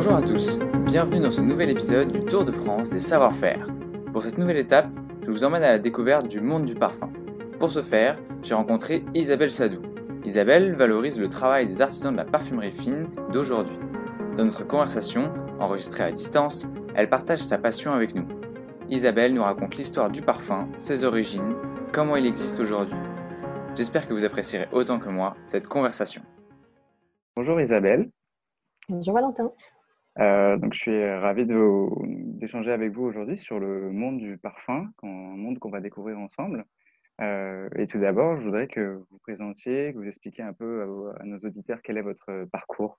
Bonjour à tous, bienvenue dans ce nouvel épisode du Tour de France des savoir-faire. Pour cette nouvelle étape, je vous emmène à la découverte du monde du parfum. Pour ce faire, j'ai rencontré Isabelle Sadou. Isabelle valorise le travail des artisans de la parfumerie fine d'aujourd'hui. Dans notre conversation, enregistrée à distance, elle partage sa passion avec nous. Isabelle nous raconte l'histoire du parfum, ses origines, comment il existe aujourd'hui. J'espère que vous apprécierez autant que moi cette conversation. Bonjour Isabelle. Bonjour Valentin. Euh, donc, je suis ravi d'échanger avec vous aujourd'hui sur le monde du parfum, un monde qu'on va découvrir ensemble. Euh, et tout d'abord, je voudrais que vous présentiez, que vous expliquiez un peu à, nos auditeurs quel est votre parcours.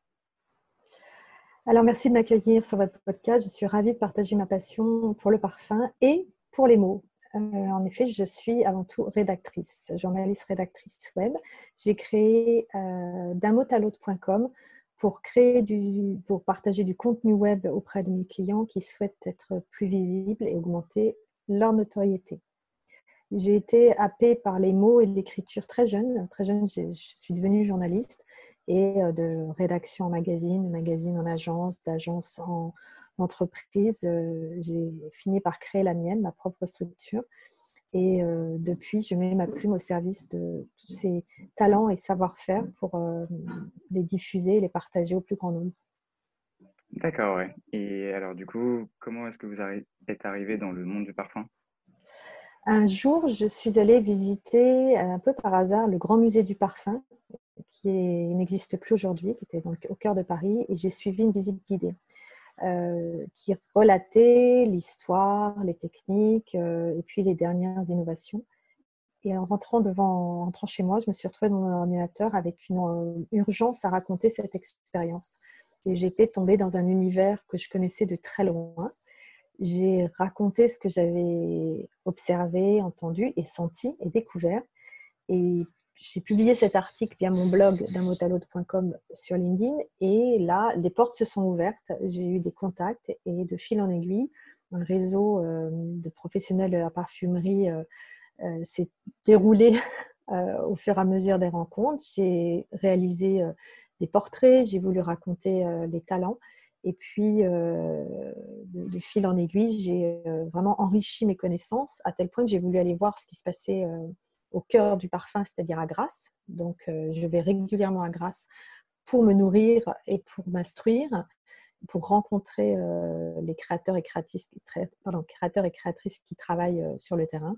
Alors, merci de m'accueillir sur votre podcast. Je suis ravie de partager ma passion pour le parfum et pour les mots. Euh, en effet, je suis avant tout rédactrice, journaliste rédactrice web. J'ai créé euh, pour créer du, pour partager du contenu web auprès de mes clients qui souhaitent être plus visibles et augmenter leur notoriété. J'ai été happée par les mots et l'écriture très jeune. Très jeune, je suis devenue journaliste et euh, de rédaction en magazine, magazine en agence, d'agence en entreprise. Euh, j'ai fini par créer la mienne, ma propre structure. Et euh, depuis, je mets ma plume au service de tous ces talents et savoir-faire pour euh, les diffuser et les partager au plus grand nombre. D'accord, ouais. Et alors, du coup, comment est-ce que vous êtes arrivé dans le monde du parfum? Un jour, je suis allée visiter un peu par hasard le Grand Musée du Parfum, qui n'existe plus aujourd'hui, qui était au cœur de Paris, et j'ai suivi une visite guidée. Euh, qui relatait l'histoire, les techniques euh, et puis les dernières innovations. Et en rentrant devant, en rentrant chez moi, je me suis retrouvée dans mon ordinateur avec une euh, urgence à raconter cette expérience. Et j'étais tombée dans un univers que je connaissais de très loin. J'ai raconté ce que j'avais observé, entendu et senti et découvert. Et j'ai publié cet article via mon blog d'un sur LinkedIn et là, les portes se sont ouvertes. J'ai eu des contacts et de fil en aiguille, un réseau euh, de professionnels de la parfumerie euh, euh, s'est déroulé au fur et à mesure des rencontres. J'ai réalisé des portraits, j'ai voulu raconter les talents. Et puis, de, fil en aiguille, j'ai vraiment enrichi mes connaissances à tel point que j'ai voulu aller voir ce qui se passait au cœur du parfum, c'est-à-dire à Grasse. Donc, euh, je vais régulièrement à Grasse pour me nourrir et pour m'instruire, pour rencontrer euh, les créateurs et créatrices, qui travaillent euh, sur le terrain.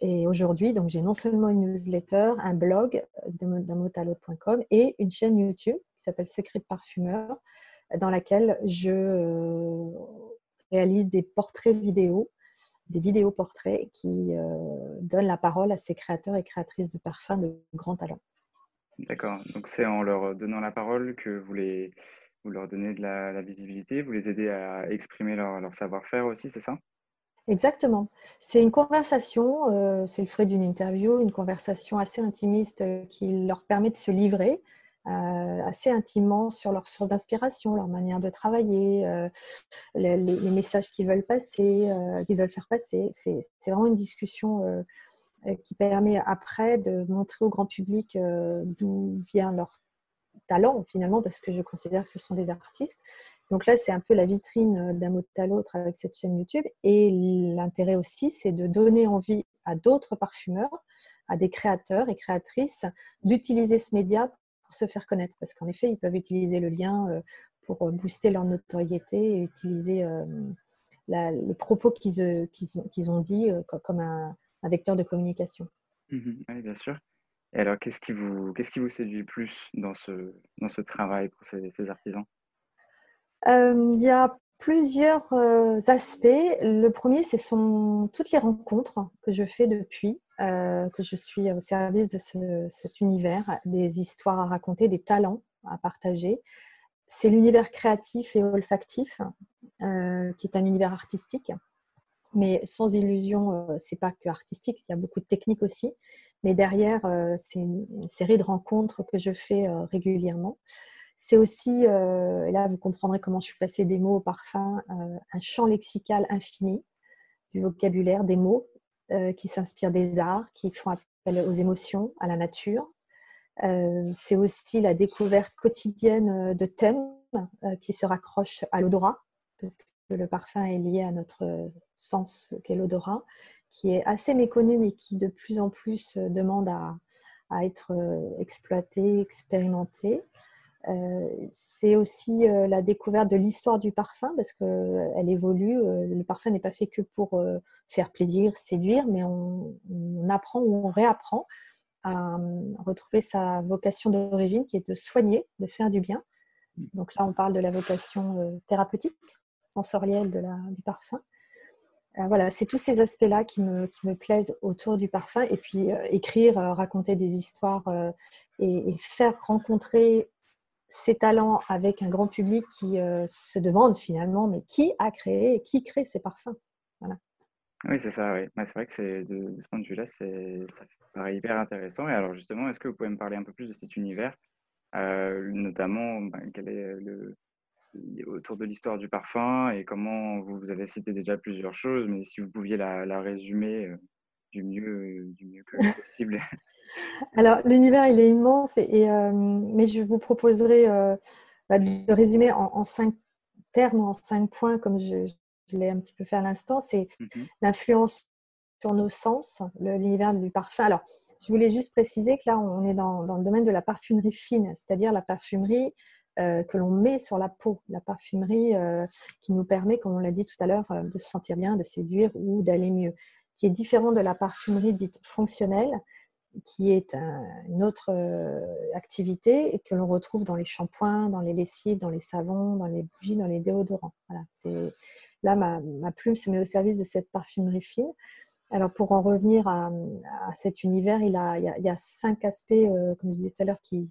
Et aujourd'hui, donc j'ai non seulement une newsletter, un blog d'un et une chaîne YouTube qui s'appelle Secret de parfumeur, dans laquelle je réalise des portraits vidéo des vidéos portraits qui euh, donnent la parole à ces créateurs et créatrices de parfums de grand talent. D'accord. Donc c'est en leur donnant la parole que vous, les, vous leur donnez de la, visibilité, vous les aidez à exprimer leur, leur savoir-faire aussi, c'est ça? Exactement. C'est une conversation, euh, c'est le fruit d'une interview, une conversation assez intimiste euh, qui leur permet de se livrer assez intimement sur leur source d'inspiration, leur manière de travailler, euh, les, messages qu'ils veulent passer, euh, qu'ils veulent faire passer. C'est vraiment une discussion qui permet après de montrer au grand public d'où vient leur talent finalement, parce que je considère que ce sont des artistes. Donc là, c'est un peu la vitrine d'un mot à l'autre avec cette chaîne YouTube. Et l'intérêt aussi, c'est de donner envie à d'autres parfumeurs, à des créateurs et créatrices, d'utiliser ce média pour se faire connaître. Parce qu'en effet, ils peuvent utiliser le lien euh, pour euh, booster leur notoriété et utiliser euh, les propos qu'ils ont dit comme un, vecteur de communication. Mmh oui, bien sûr. Et alors, qu'est-ce qui, vous, qu'est-ce qui vous séduit plus dans ce, dans ce travail pour ces, artisans? Il y a plusieurs aspects. Le premier, ce sont toutes les rencontres que je fais depuis. Euh, que je suis au service de cet univers, des histoires à raconter, des talents à partager. C'est l'univers créatif et olfactif, euh, qui est un univers artistique. Mais sans illusion, euh, c'est pas que artistique, il y a beaucoup de techniques aussi. Mais derrière, c'est une, série de rencontres que je fais régulièrement. C'est aussi, et là vous comprendrez comment je suis passée des mots au parfum, un champ lexical infini du vocabulaire, des mots euh, qui s'inspirent des arts, qui font appel aux émotions, à la nature. Euh, c'est aussi la découverte quotidienne euh, de thèmes qui se raccroche à l'odorat, parce que le parfum est lié à notre sens qu'est l'odorat, qui est assez méconnu mais qui de plus en plus demande à, à être exploité, expérimenté. Euh, c'est aussi euh, la découverte de l'histoire du parfum parce qu'elle évolue. le parfum n'est pas fait que pour faire plaisir, séduire, mais on, apprend ou on réapprend à retrouver sa vocation d'origine qui est de soigner, de faire du bien. Donc là, on parle de la vocation thérapeutique, sensorielle de la, du parfum. voilà, c'est tous ces aspects-là qui me, qui me, plaisent autour du parfum. Et puis écrire, raconter des histoires et, faire rencontrer ces talents avec un grand public qui euh, se demande finalement, mais qui a créé, qui crée ces parfums? Voilà. Oui, c'est ça, oui. c'est vrai que c'est de, ce point de vue-là, c'est, ça paraît hyper intéressant. Et alors justement, est-ce que vous pouvez me parler un peu plus de cet univers, euh, notamment ben, quel est le, autour de l'histoire du parfum et comment vous, avez cité déjà plusieurs choses, mais si vous pouviez la, la résumer euh, du mieux, du mieux que possible. Alors, l'univers, il est immense, et, euh, mais je vous proposerai euh, bah, de le résumer en, cinq termes, en cinq points, comme je, l'ai un petit peu fait à l'instant. C'est mhm. l'influence sur nos sens, l'univers du parfum. Alors, je voulais juste préciser que là, on est dans, le domaine de la parfumerie fine, c'est-à-dire la parfumerie euh, que l'on met sur la peau, la parfumerie qui nous permet, comme on l'a dit tout à l'heure, de se sentir bien, de séduire ou d'aller mieux, qui est différent de la parfumerie dite fonctionnelle, qui est une autre euh, activité que l'on retrouve dans les shampoings, dans les lessives, dans les savons, dans les bougies, dans les déodorants. Là ma, plume se met au service de cette parfumerie fine. Alors pour en revenir à, cet univers, il, y a, cinq aspects, euh, comme je disais tout à l'heure, qui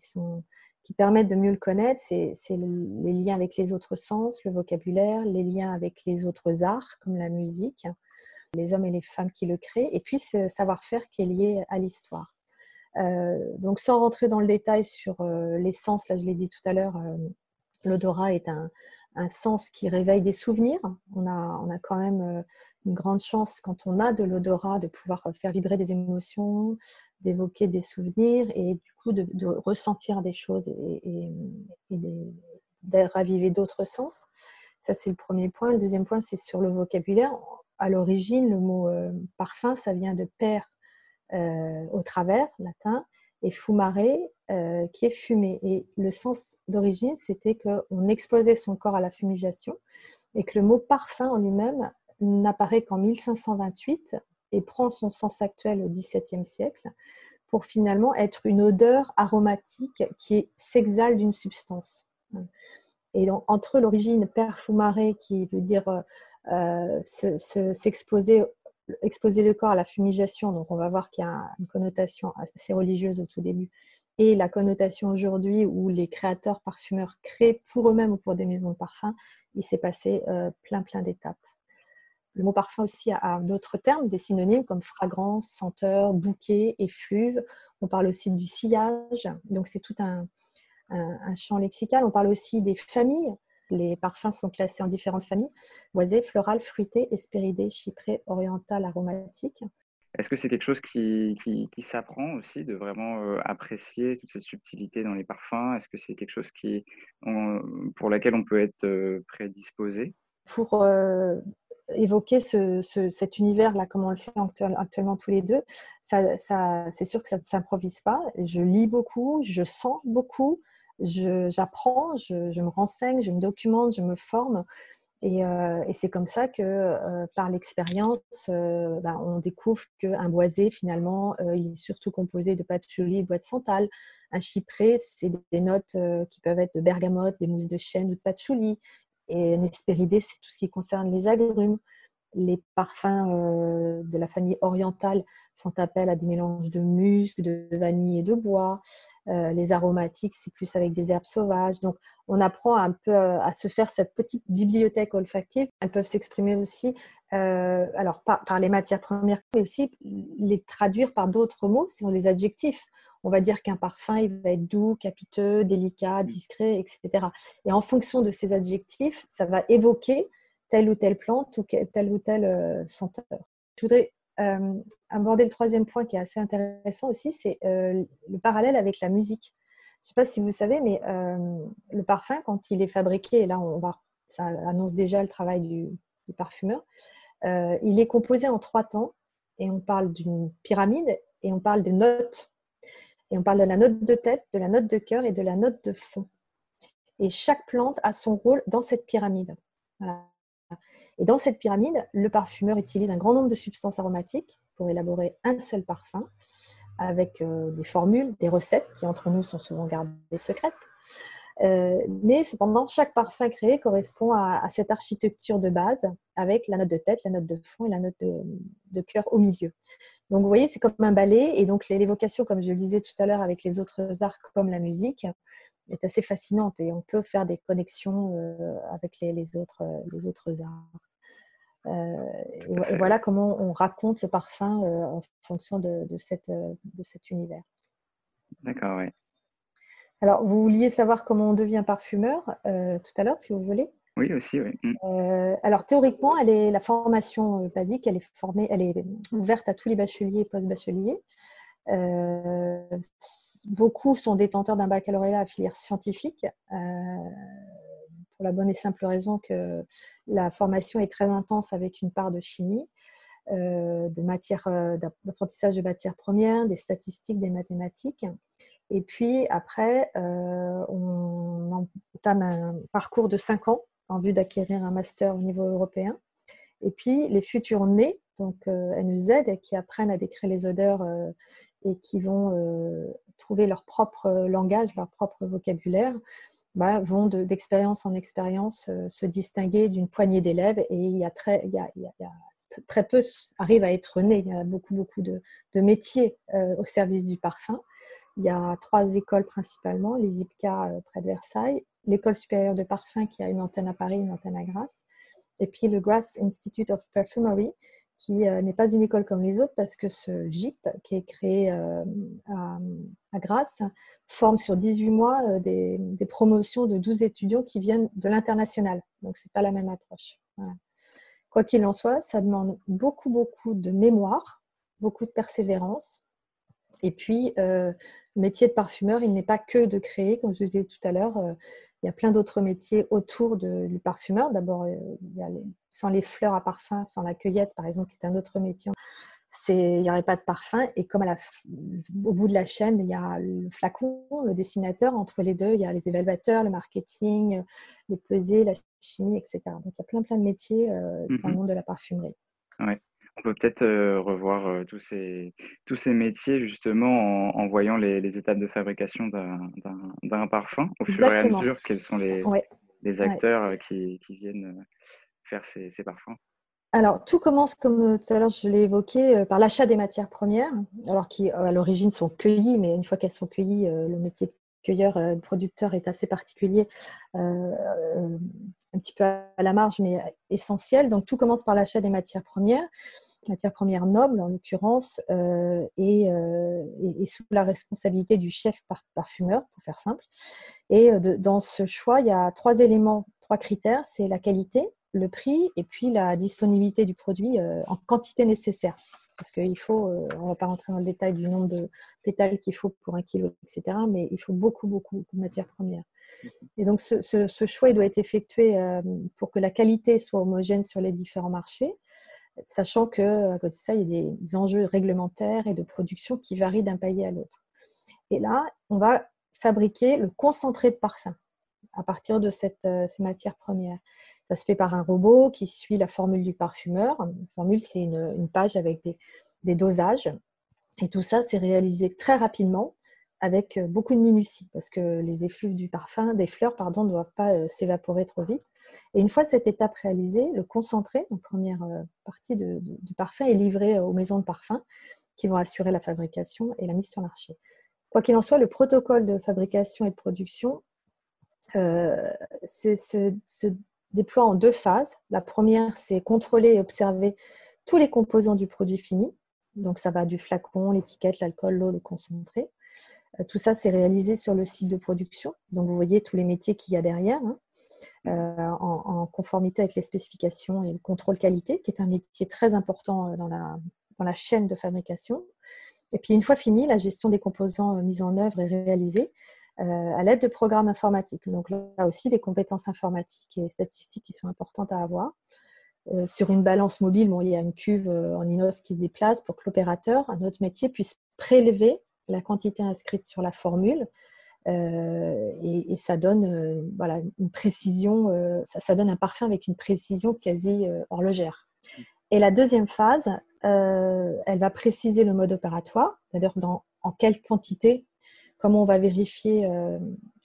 permettent de mieux le connaître. C'est les liens avec les autres sens, le vocabulaire, les liens avec les autres arts, comme la musique, les hommes et les femmes qui le créent, et puis ce savoir-faire qui est lié à l'histoire. Euh, donc sans rentrer dans le détail sur euh, l'essence, là je l'ai dit tout à l'heure, euh, l'odorat est un, sens qui réveille des souvenirs. On a, on a quand même une grande chance quand on a de l'odorat de pouvoir faire vibrer des émotions, d'évoquer des souvenirs et du coup de, ressentir des choses et, de raviver d'autres sens. Ça, c'est le premier point. Le deuxième point, c'est sur le vocabulaire à l'origine, le mot euh, parfum, ça vient de père euh, au travers, latin, et fumare, euh, qui est fumé. Et le sens d'origine, c'était qu'on exposait son corps à la fumigation et que le mot parfum en lui-même n'apparaît qu'en 1528 et prend son sens actuel au XVIIe siècle pour finalement être une odeur aromatique qui s'exhale d'une substance. Et donc, entre l'origine perfumare, qui veut dire euh, exposer le corps à la fumigation, donc on va voir qu'il y a une connotation assez religieuse au tout début, et la connotation aujourd'hui où les créateurs parfumeurs créent pour eux-mêmes ou pour des maisons de parfum, il s'est passé euh, plein plein d'étapes. Le mot parfum aussi a, d'autres termes, des synonymes comme fragrance, senteur, bouquet, effluve. On parle aussi du sillage, donc c'est tout un champ lexical. On parle aussi des familles. Les parfums sont classés en différentes familles boisé, floral, fruité, espéridé, chypré, oriental, aromatique. Est-ce que c'est quelque chose qui, qui, s'apprend aussi, de vraiment euh, apprécier toute cette subtilité dans les parfums? Est-ce que c'est quelque chose qui, pour laquelle on peut être euh, prédisposé? Pour euh, évoquer ce, cet univers-là, comme on le fait actuellement tous les deux, ça, ça, c'est sûr que ça ne s'improvise pas. Je lis beaucoup, je sens beaucoup, j'apprends, je, me renseigne, je me documente, je me forme. Et, euh, c'est comme ça que, euh, par l'expérience, euh, ben, on découvre qu'un boisé, finalement, il est surtout composé de patchouli et bois de santal. Un chypré, c'est des notes qui peuvent être de bergamote, des mousses de chêne ou de patchouli. Et un hespéridé, c'est tout ce qui concerne les agrumes. Les parfums de la famille orientale font appel à des mélanges de musc, de vanille et de bois. Euh, les aromatiques, c'est plus avec des herbes sauvages. Donc, on apprend un peu euh, à se faire cette petite bibliothèque olfactive. Elles peuvent s'exprimer aussi, euh, alors par, par, les matières premières, mais aussi les traduire par d'autres mots, sont les adjectifs. On va dire qu'un parfum, il va être doux, capiteux, délicat, discret, etc. Et en fonction de ces adjectifs, ça va évoquer telle ou telle plante ou telle ou telle senteur. Je voudrais euh, aborder le troisième point qui est assez intéressant aussi, c'est euh, le parallèle avec la musique. sais pas si vous savez, mais le parfum, quand il est fabriqué, et là, on va, ça annonce déjà le travail du, du parfumeur, il est composé en trois temps. Et on parle d'une pyramide et on parle des notes. Et on parle de la note de tête, de la note de cœur et de la note de fond. Et chaque plante a son rôle dans cette pyramide. Et dans cette pyramide, le parfumeur utilise un grand nombre de substances aromatiques pour élaborer un seul parfum avec euh, des formules, des recettes qui entre nous sont souvent gardées secrètes. Euh, mais cependant, chaque parfum créé correspond à, cette architecture de base avec la note de tête, la note de fond et la note de, de cœur au milieu. Donc vous voyez, c'est comme un ballet et donc l'évocation, comme je le disais tout à l'heure avec les autres arts comme la musique, est assez fascinante et on peut faire des connexions euh, avec les, autres, euh, les autres arts. Euh, et, voilà comment on raconte le parfum en fonction de, cette, de cet univers. D'accord, oui. Alors, vous vouliez savoir comment on devient parfumeur tout à l'heure, si vous voulez? Oui, aussi, oui. Mm. alors, théoriquement, elle est, la formation basique, elle est, formée, elle est ouverte à tous les bacheliers et post-bacheliers beaucoup sont détenteurs d'un baccalauréat à filière scientifique, euh, pour la bonne et simple raison que la formation est très intense avec une part de chimie, euh, de euh, d'apprentissage de matières premières, des statistiques, des mathématiques. Et puis après, on entame un parcours de 5 ans en vue d'acquérir un master au niveau européen. Et puis les futurs nés, donc NEZ, qui apprennent à décrire les odeurs et qui vont trouver leur propre langage, leur propre vocabulaire, bah, vont d'expérience en expérience euh, se distinguer d'une poignée d'élèves et il y a très, y peu arrivent à être nés. Il y a beaucoup, beaucoup de, métiers euh, au service du parfum. Il y a trois écoles principalement, les IPCA euh, près de Versailles, l'école supérieure de parfum qui a une antenne à Paris, une antenne à Grasse, et puis le Grasse Institute of Perfumery qui euh, n'est pas une école comme les autres parce que ce GIP, qui est créé euh, à, Grasse, forme sur 18 mois euh, des, promotions de 12 étudiants qui viennent de l'international. Donc, ce n'est pas la même approche. Quoi qu'il en soit, ça demande beaucoup, beaucoup de mémoire, beaucoup de persévérance. Et puis, métier de parfumeur, il n'est pas que de créer, comme je disais tout à l'heure, il y a plein d'autres métiers autour du parfumeur. D'abord, sans les fleurs à parfum, sans la cueillette, par exemple, qui est un autre métier, il n'y aurait pas de parfum. Et comme au bout de la chaîne, il y a le flacon, le dessinateur. Entre les deux, il y a les évaluateurs, le marketing, les pesées, la chimie, etc. Donc, il y a plein, plein de métiers euh, dans le mhm. monde de la parfumerie. Ouais. On peut peut-être euh, revoir euh, tous, ces, tous ces métiers justement en, voyant les, étapes de fabrication d'un parfum au fur et à mesure, quels sont les, les acteurs euh, qui, qui, viennent faire ces, ces, parfums? Alors, tout commence, comme tout à l'heure je l'ai évoqué, par l'achat des matières premières, alors qui à l'origine sont cueillies, mais une fois qu'elles sont cueillies, le métier de cueilleur, producteur est assez particulier, un petit peu à la marge, mais essentiel. Donc, tout commence par l'achat des matières premières matière première noble en l'occurrence, euh, et, euh, sous la responsabilité du chef parfumeur, pour faire simple. Et euh, dans ce choix, il y a trois éléments, trois critères, c'est la qualité, le prix et puis la disponibilité du produit en quantité nécessaire. Parce qu'il faut, on ne va pas rentrer dans le détail du nombre de pétales qu'il faut pour un kilo, etc. Mais il faut beaucoup, beaucoup de matières premières. Et donc, ce, choix doit être effectué pour que la qualité soit homogène sur les différents marchés sachant que à côté de ça, il y a des enjeux réglementaires et de production qui varient d'un pays à l'autre. Et là, on va fabriquer le concentré de parfum à partir de euh, ces matières premières. Ça se fait par un robot qui suit la formule du parfumeur. La formule, c'est une, page avec des, des dosages. Et tout ça, c'est réalisé très rapidement avec euh, beaucoup de minutie parce que les effluves du parfum, des fleurs, pardon, ne doivent pas euh, s'évaporer trop vite. Et une fois cette étape réalisée, le concentré, la première euh, partie du parfum, est livré aux maisons de parfum qui vont assurer la fabrication et la mise sur le marché. Quoi qu'il en soit, le protocole de fabrication et de production se, déploie en deux phases. La première, c'est contrôler et observer tous les composants du produit fini. Donc ça va du flacon, l'étiquette, l'alcool, l'eau, le concentré. Euh, tout ça, c'est réalisé sur le site de production. Donc, vous voyez tous les métiers qu'il y a derrière, hein, euh, en, conformité avec les spécifications et le contrôle qualité, qui est un métier très important euh, dans la, chaîne de fabrication. Et puis, une fois fini, la gestion des composants mis en œuvre est réalisée à l'aide de programmes informatiques. Donc là aussi, des compétences informatiques et statistiques qui sont importantes à avoir. sur une balance mobile, il y a une cuve en inox qui se déplace pour que l'opérateur, un autre métier, puisse prélever la quantité inscrite sur la formule euh, et, ça donne euh, voilà, une précision, euh, ça, donne un parfum avec une précision quasi horlogère. Et la deuxième phase, elle va préciser le mode opératoire, c'est-à-dire en quelle quantité, comment on va vérifier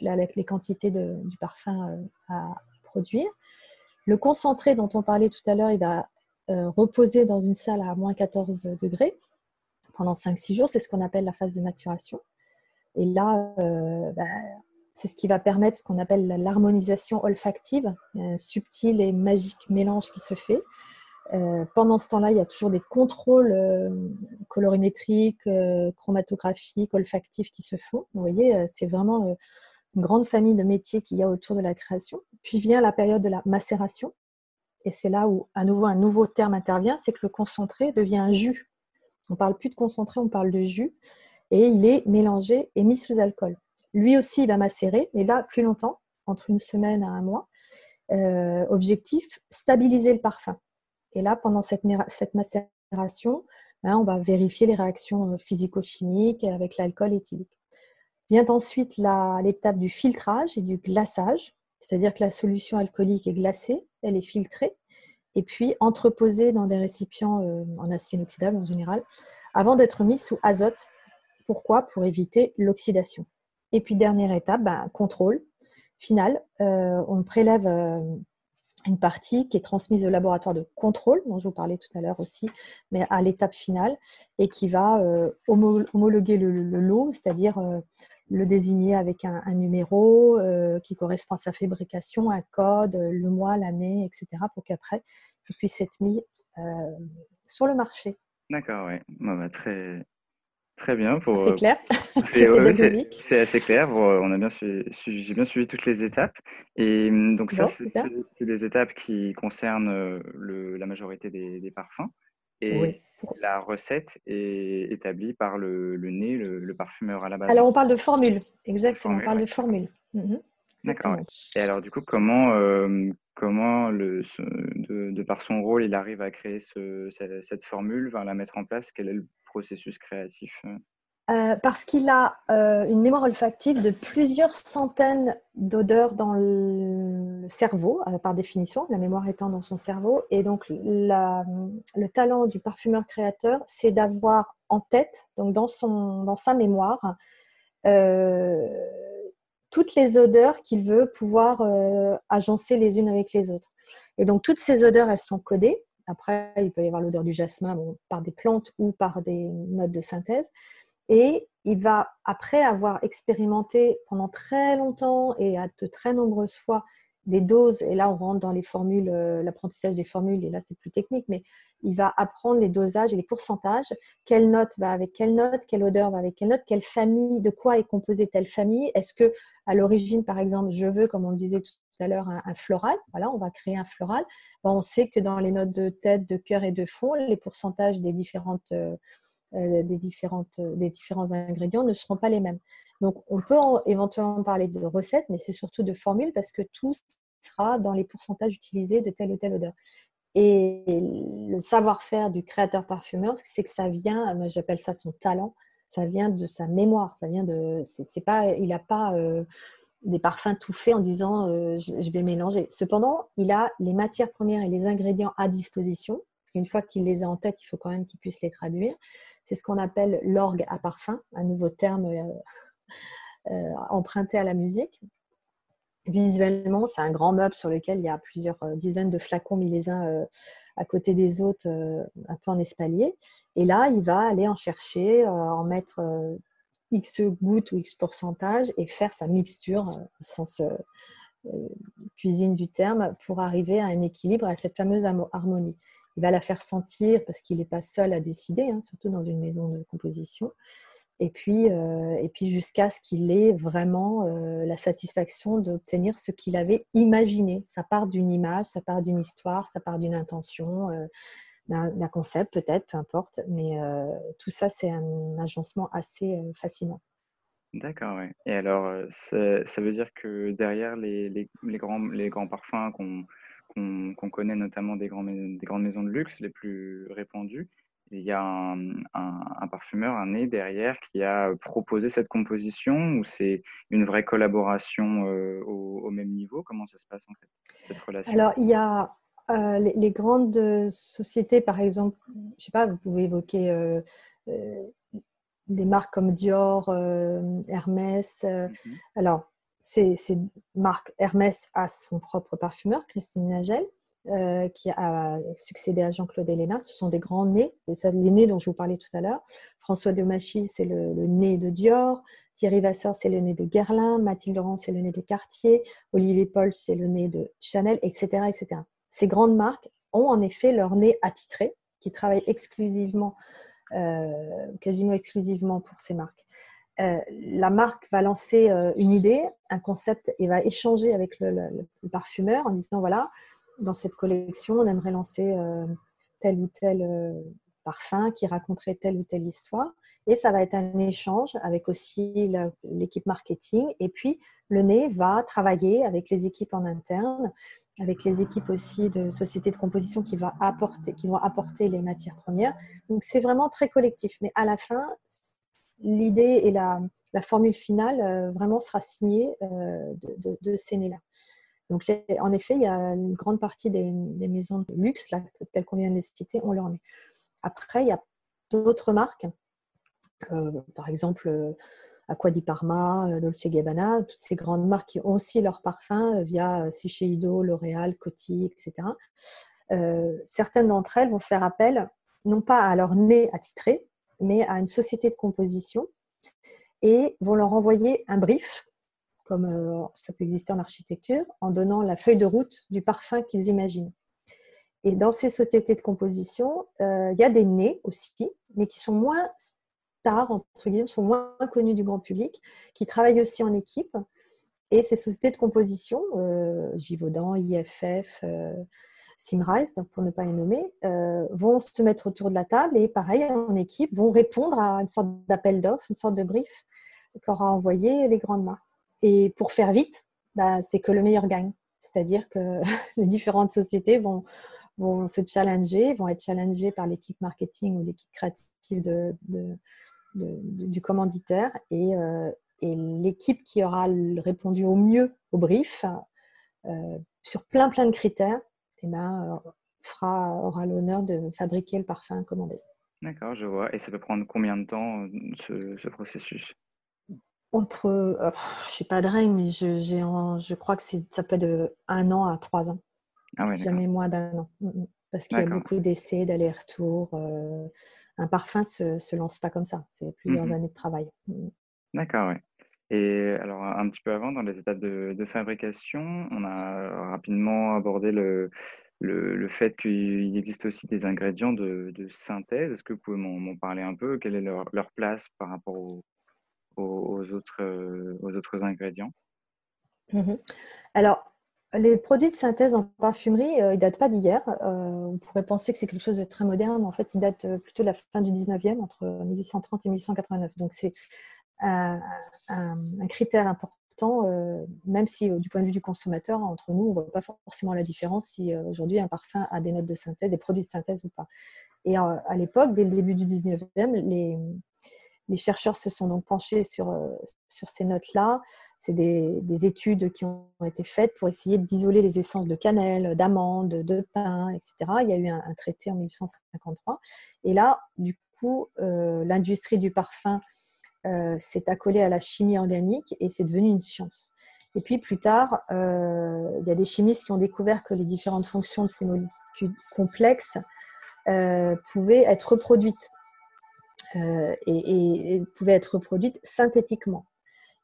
les quantités du parfum à produire. Le concentré dont on parlait tout à l'heure, il va reposer dans une salle à moins 14 degrés pendant 5-6 jours. C'est ce qu'on appelle la phase de maturation. Et là, euh, bah, c'est ce qui va permettre ce qu'on appelle l'harmonisation olfactive, un subtil et magique mélange qui se fait. Euh, pendant ce temps-là, il y a toujours des contrôles euh, colorimétriques, chromatographiques, olfactifs qui se font. Vous voyez, c'est vraiment une grande famille de métiers qu'il y a autour de la création. Puis vient la période de la macération. Et c'est là où, à nouveau, un nouveau terme intervient, c'est que le concentré devient un jus. On parle plus de concentré, on parle de jus et il est mélangé et mis sous alcool. Lui aussi, il va macérer, mais là, plus longtemps, entre une semaine à un mois. Euh, objectif, stabiliser le parfum. Et là, pendant cette, macération, hein, on va vérifier les réactions euh, physico-chimiques avec l'alcool éthylique. Vient ensuite l'étape du filtrage et du glaçage, c'est-à-dire que la solution alcoolique est glacée, elle est filtrée, et puis entreposée dans des récipients euh, en acier inoxydable en général, avant d'être mise sous azote pourquoi? Pour éviter l'oxydation. Et puis, dernière étape, ben, contrôle final. Euh, on prélève euh, une partie qui est transmise au laboratoire de contrôle, dont je vous parlais tout à l'heure aussi, mais à l'étape finale, et qui va euh, homologuer le, lot, c'est-à-dire le désigner avec un, numéro qui correspond à sa fabrication, un code, le mois, l'année, etc., pour qu'après, il puisse être mis sur le marché. D'accord, oui. Bah, très, Très bien. C'est euh, clair. C'est assez clair. On a bien suivi, j'ai bien suivi toutes les étapes. Et hum, donc ça, c'est des étapes qui concernent euh, le, la majorité des, parfums. Et la recette est établie par le, nez, le, parfumeur à la base. Alors on parle de formule, exactement. on parle de formule. Mhm. D'accord. Et alors du coup, comment, comment le, de, par son rôle, il arrive à créer ce, cette, formule, à la mettre en place? Quel est le processus créatif euh? Euh, parce qu'il a euh, une mémoire olfactive de plusieurs centaines d'odeurs dans le cerveau, par définition, la mémoire étant dans son cerveau. Et donc, le talent du parfumeur créateur, c'est d'avoir en tête, donc dans, son, dans sa mémoire, toutes les odeurs qu'il veut pouvoir agencer les unes avec les autres. Et donc, toutes ces odeurs, elles sont codées. Après, il peut y avoir l'odeur du jasmin par des plantes ou par des notes de synthèse. Et il va, après avoir expérimenté pendant très longtemps et à de très nombreuses fois des doses, et là on rentre dans les formules, euh, l'apprentissage des formules, et là c'est plus technique, mais il va apprendre les dosages et les pourcentages, quelle note va avec quelle note, quelle odeur va avec quelle note, quelle famille, de quoi est composée telle famille? Est-ce que à l'origine, par exemple, je veux, comme on le disait tout à l'heure un, floral. Voilà, on va créer un floral. on sait que dans les notes de tête, de cœur et de fond, les pourcentages des différentes euh, euh, des, différentes, des différents ingrédients ne seront pas les mêmes. Donc, on peut éventuellement parler de recettes, mais c'est surtout de formules parce que tout sera dans les pourcentages utilisés de telle ou telle odeur. Et le savoir-faire du créateur parfumeur, c'est que ça vient, moi j'appelle ça son talent, ça vient de sa mémoire, ça vient de, c'est pas, il n'a pas euh, des parfums tout faits en disant euh, je, vais mélanger. Cependant, il a les matières premières et les ingrédients à disposition. Parce qu'une fois qu'il les a en tête, il faut quand même qu'il puisse les traduire. C'est ce qu'on appelle l'orgue à parfum, un nouveau terme euh, emprunté à la musique. Visuellement, c'est un grand meuble sur lequel il y a plusieurs dizaines de flacons mis les uns à côté des autres, un peu en espalier. Et là, il va aller en chercher, en mettre X gouttes ou X pourcentage et faire sa mixture euh, au sens euh, euh, cuisine du terme pour arriver à un équilibre, à cette fameuse harmonie. Il va la faire sentir parce qu'il n'est pas seul à décider, hein, surtout dans une maison de composition. Et puis, et puis jusqu'à ce qu'il ait vraiment la satisfaction d'obtenir ce qu'il avait imaginé. Ça part d'une image, ça part d'une histoire, ça part d'une intention d'un concept peut-être, peu importe, mais euh, tout ça c'est un agencement assez euh, fascinant. D'accord, ouais. Et alors, ça veut dire que derrière les les grands les grands parfums qu'on qu'on connaît notamment des grands des grandes maisons de luxe les plus répandues, il y a un, un un parfumeur, un nez derrière qui a, proposé cette composition ou c'est une vraie collaboration, heu, au au même niveau? Comment ça se passe en fait, cette relation? Alors, il y a euh, les, les grandes sociétés, par exemple, je sais pas, vous pouvez évoquer euh, euh, des marques comme Dior, euh, Hermès. euh, Mmh alors, ces, ces marques, Hermès a son propre parfumeur, Christine Nagel, euh, qui a succédé à Jean-Claude Héléna. Ce sont des grands ça, les nez dont je vous parlais tout à l'heure. François Demachy, c'est le, nez de Dior. Thierry Vasseur, c'est le nez de Guerlain. Mathilde Laurent, c'est le nez de Cartier. Olivier Paul, c'est le nez de Chanel, etc., etc. Ces grandes marques ont en effet leur nez attitré, qui travaillent exclusivement, euh, quasiment exclusivement pour ces marques. Euh, la marque va lancer une idée, un concept et va échanger avec le- le parfumeur en disant voilà, dans cette collection, on aimerait lancer euh, tel ou tel euh, parfum qui raconterait telle ou telle histoire. Et ça va être un échange avec aussi l'équipe marketing. Et puis, le nez va travailler avec les équipes en interne, avec les équipes aussi de sociétés de composition qui, va apporter, qui vont apporter les matières premières. Donc, c'est vraiment très collectif. Mais à la fin, l'idée et la, formule finale euh, vraiment sera signée de ces nez-là. Donc, en effet, il y a une grande partie des, maisons de luxe, telles qu'on vient de les citer, on leur nez. Après, il y a d'autres marques, euh, par exemple euh, Acqua di Parma, euh, Dolce Gabbana, toutes ces grandes marques qui ont aussi leurs parfums via Shiseido, L'Oréal, Coty, etc. Certaines d'entre elles vont faire appel non pas à leur nez attitré, mais à une société de composition et vont leur envoyer un brief, comme euh, ça peut exister en architecture, en donnant la feuille de route du parfum qu'ils imaginent. Et dans ces sociétés de composition, euh, il y a des nez aussi, mais qui sont moins stars, entre guillemets, sont moins connus du grand public, qui travaillent aussi en équipe. Et ces sociétés de composition, euh, Givaudan, IFF, Simrise, pour ne pas les nommer, vont se mettre autour de la table et pareil, en équipe, vont répondre à une sorte d'appel d'offres, une sorte de brief qu'aura envoyé les grandes marques. Et pour faire vite, bah, c'est que le meilleur gagne. C'est-à-dire que les différentes sociétés vont, se challenger, vont être challengées par l'équipe marketing ou l'équipe créative du commanditaire. Et, euh, et l'équipe qui aura répondu au mieux au brief, euh, sur plein plein de critères, eh ben, fera, aura l'honneur de fabriquer le parfum commandé. D'accord, je vois. Et ça peut prendre combien de temps, ce processus? Entre, euh, je sais pas de règle, mais je, crois que ça peut être de un an à trois ans. Ah d'accord. jamais moins d'un an. Mm, mm. Parce qu'il y a beaucoup d'essais, d'allers-retours. euh, un parfum se, se lance pas comme ça. C'est plusieurs Mhm. années de travail. Mm. D'accord, ouais. Et alors, un petit peu avant, dans les étapes de, de fabrication, on a rapidement abordé le, le, le fait qu'il existe aussi des ingrédients de, de synthèse. Est-ce que vous pouvez m'en parler un peu? Quelle est leur, leur place par rapport aux, aux, aux autres, euh, aux autres ingrédients? Mhm. Alors, les produits de synthèse en parfumerie, euh, ils datent pas d'hier. Euh, on pourrait penser que c'est quelque chose de très moderne. En fait, ils datent euh, plutôt de la fin du 19e, entre 1830 et 1889. Donc, c'est un, critère important, même si du point de vue du consommateur, entre nous, on ne voit pas forcément la différence si aujourd'hui un parfum a des notes de synthèse, des produits de synthèse ou pas. Et à l'époque, dès le début du 19e, les, les chercheurs se sont donc penchés sur, euh, sur ces notes-là. C'est des, des études qui ont été faites pour essayer d'isoler les essences de cannelle, d'amande, de pin, etc. Il y a eu un, traité en 1853. Et là, du coup, euh, l'industrie du parfum euh, s'est accolée à la chimie organique et c'est devenu une science. Et puis plus tard, il y a des chimistes qui ont découvert que les différentes fonctions de ces molécules complexes pouvaient être reproduites euh, et, pouvaient être reproduites synthétiquement.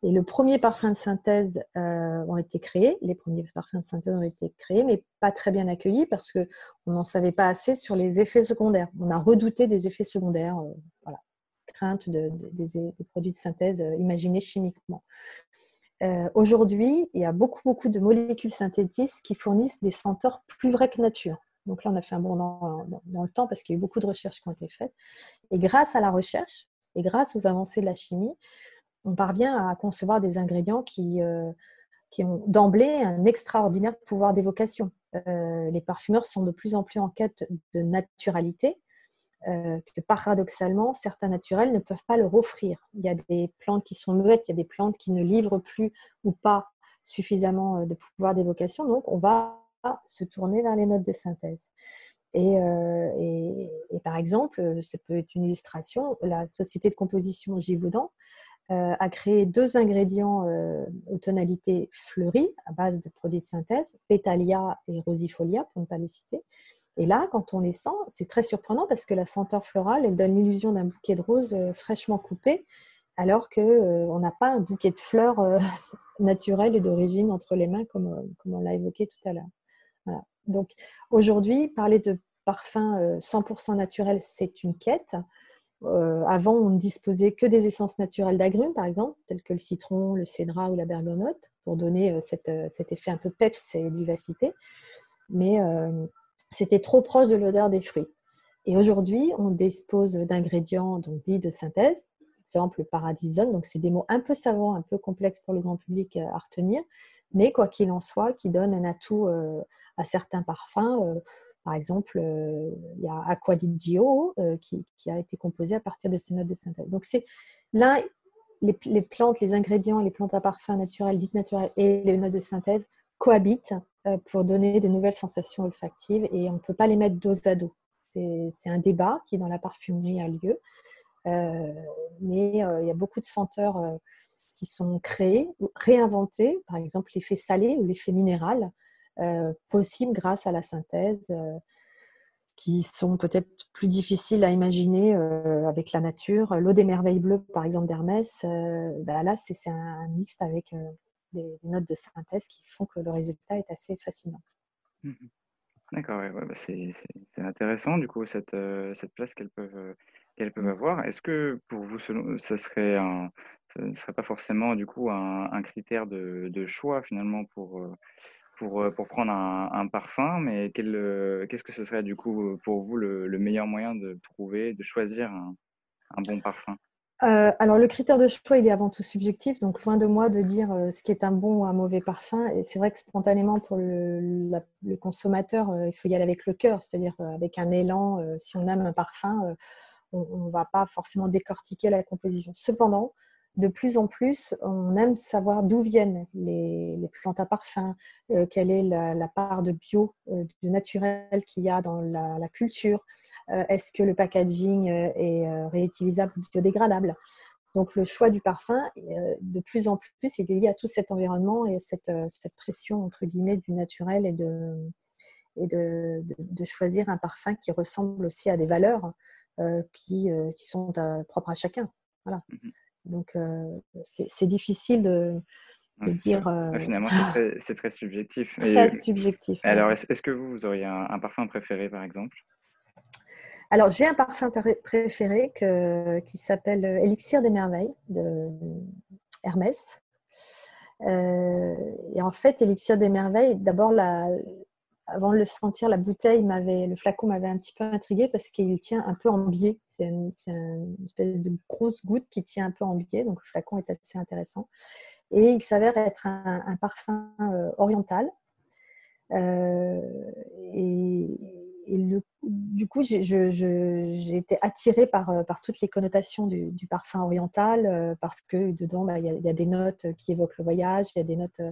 Et le premier parfum de synthèse euh, ont été créés, les premiers parfums de synthèse ont été créés, mais pas très bien accueillis parce qu'on n'en savait pas assez sur les effets secondaires. On a redouté des effets secondaires, euh, voilà, crainte de, de, des, produits de synthèse imaginés chimiquement. Aujourd'hui, il y a beaucoup, beaucoup de molécules synthétiques qui fournissent des senteurs plus vraies que nature. Donc là, on a fait un bond dans, dans, le temps parce qu'il y a eu beaucoup de recherches qui ont été faites. Et grâce à la recherche et grâce aux avancées de la chimie, on parvient à concevoir des ingrédients qui, qui ont d'emblée un extraordinaire pouvoir d'évocation. les parfumeurs sont de plus en plus en quête de naturalité, que paradoxalement, certains naturels ne peuvent pas leur offrir. Il y a des plantes qui sont muettes, il y a des plantes qui ne livrent plus ou pas suffisamment de pouvoir d'évocation. Donc, on va se tourner vers les notes de synthèse. Euh, et, par exemple, euh, ça peut être une illustration, la société de composition Givaudan euh, a créé deux ingrédients aux tonalités fleuries à base de produits de synthèse, Pétalia et Rosifolia, pour ne pas les citer. Et là, quand on les sent, c'est très surprenant parce que la senteur florale, elle donne l'illusion d'un bouquet de roses fraîchement coupé, alors qu'on n'a pas un bouquet de fleurs naturel et d'origine entre les mains, comme on l'a évoqué tout à l'heure. Donc aujourd'hui, parler de parfum 100% euh, naturel, c'est une quête. Euh, avant, on ne disposait que des essences naturelles d'agrumes, par exemple, telles que le citron, le cédra ou la bergamote, pour donner euh, cet effet un peu peps et vivacité. Mais c'était trop proche de l'odeur des fruits. Et aujourd'hui, on dispose d'ingrédients dits de synthèse, exemple le paradisone. Donc, c'est des mots un peu savants, un peu complexes pour le grand public à retenir, mais quoi qu'il en soit, qui donne un atout à certains parfums. Euh, par exemple, euh, il y a Aqua di euh, qui, a été composé à partir de ces notes de synthèse. Donc, c'est là, les, plantes, les ingrédients, les plantes à parfum naturels, dites naturelles, et les notes de synthèse cohabitent pour donner de nouvelles sensations olfactives et on ne peut pas les mettre dos à dos. C'est un débat qui, dans la parfumerie, a lieu. Mais il y a beaucoup de senteurs qui sont créées, réinventées, par exemple l'effet salé ou l'effet minéral, euh, possibles grâce à la synthèse, euh, qui sont peut-être plus difficiles à imaginer euh, avec la nature. L'eau des merveilles bleues, par exemple, d'Hermès, bah là, c'est un mixte avec des, notes de synthèse qui font que le résultat est assez fascinant. Mmh D'accord, ouais, bah, c'est intéressant du coup cette place qu'elles peuvent, qu'elles peuvent avoir. Est-ce que pour vous, ça serait un, serait pas forcément du coup un, critère de, choix finalement pour, pour, euh, pour prendre un, parfum, mais euh, qu'est-ce que ce serait du coup pour vous le, meilleur moyen de trouver, de choisir un, bon parfum? Euh, alors, le critère de choix, il est avant tout subjectif, donc loin de moi de dire ce qui est un bon ou un mauvais parfum. Et c'est vrai que spontanément, pour le, consommateur, il faut y aller avec le cœur, c'est-à-dire avec un élan. si on aime un parfum, on ne va pas forcément décortiquer la composition. Cependant, de plus en plus, on aime savoir d'où viennent les, plantes à parfum, euh, quelle est la, part de bio, euh, de naturel qu'il y a dans la, culture, euh, est-ce que le packaging est réutilisable ou biodégradable? Donc le choix du parfum, de plus en plus, est lié à tout cet environnement et cette, cette pression, entre guillemets, du naturel et de, choisir un parfum qui ressemble aussi à des valeurs qui, qui, sont propres à chacun. Voilà. Mmh donc, euh, c'est difficile de, dire. Euh, finalement, c'est très, subjectif. Très subjectif. Alors, est-ce que vous, vous auriez un, parfum préféré, par exemple? Alors, j'ai un parfum préféré qui s'appelle Elixir des merveilles de Hermès. Euh, et en fait, Elixir des merveilles, d'abord, la, avant de le sentir, la bouteille m'avait, le flacon m'avait un petit peu intrigué parce qu'il tient un peu en biais. C'est une, espèce de grosse goutte qui tient un peu en biais, donc le flacon est assez intéressant. Et il s'avère être un, parfum euh, oriental. Euh, et, du coup, j'ai été attirée par, euh, par, toutes les connotations du, parfum oriental, parce que dedans, bah, il y, a des notes qui évoquent le voyage, il y a des notes